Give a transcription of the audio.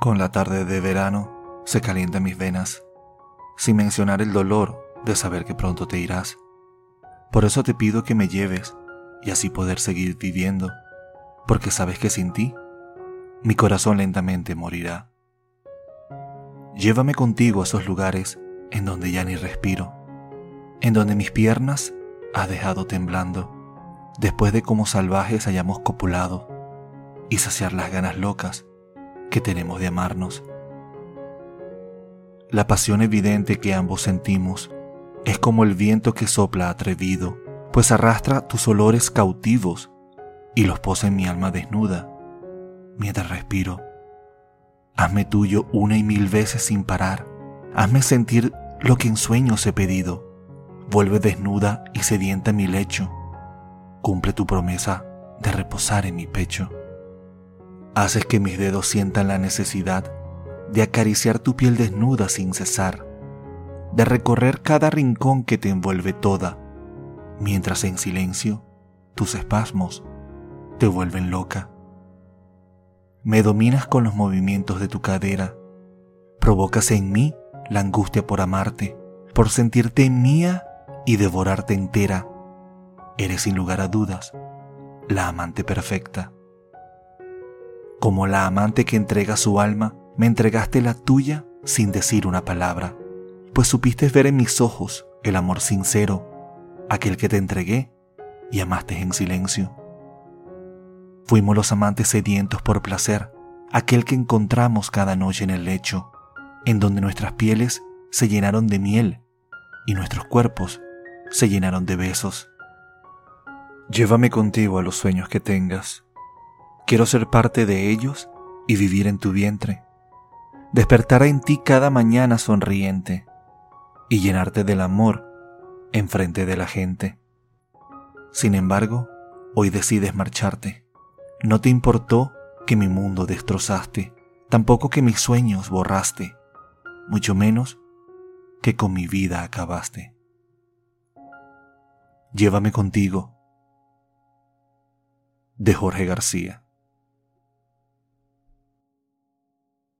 Con la tarde de verano se calientan mis venas, sin mencionar el dolor de saber que pronto te irás. Por eso te pido que me lleves y así poder seguir viviendo, porque sabes que sin ti mi corazón lentamente morirá. Llévame contigo a esos lugares en donde ya ni respiro, en donde mis piernas has dejado temblando, después de como salvajes hayamos copulado y saciar las ganas locas que tenemos de amarnos. La pasión evidente que ambos sentimos es como el viento que sopla atrevido, pues arrastra tus olores cautivos y los posa en mi alma desnuda mientras respiro. Hazme tuyo una y mil veces sin parar. Hazme sentir lo que en sueños he pedido. Vuelve desnuda y sedienta mi lecho. Cumple tu promesa de reposar en mi pecho. Haces que mis dedos sientan la necesidad de acariciar tu piel desnuda sin cesar, de recorrer cada rincón que te envuelve toda, mientras en silencio tus espasmos te vuelven loca. Me dominas con los movimientos de tu cadera, provocas en mí la angustia por amarte, por sentirte mía y devorarte entera. Eres sin lugar a dudas la amante perfecta. Como la amante que entrega su alma, me entregaste la tuya sin decir una palabra, pues supiste ver en mis ojos el amor sincero, aquel que te entregué y amaste en silencio. Fuimos los amantes sedientos por placer, aquel que encontramos cada noche en el lecho, en donde nuestras pieles se llenaron de miel y nuestros cuerpos se llenaron de besos. Llévame contigo a los sueños que tengas Quiero ser parte de ellos y vivir en tu vientre. Despertar en ti cada mañana sonriente y llenarte del amor en frente de la gente. Sin embargo, hoy decides marcharte. No te importó que mi mundo destrozaste, tampoco que mis sueños borraste, mucho menos que con mi vida acabaste. Llévame contigo. De Jorge García.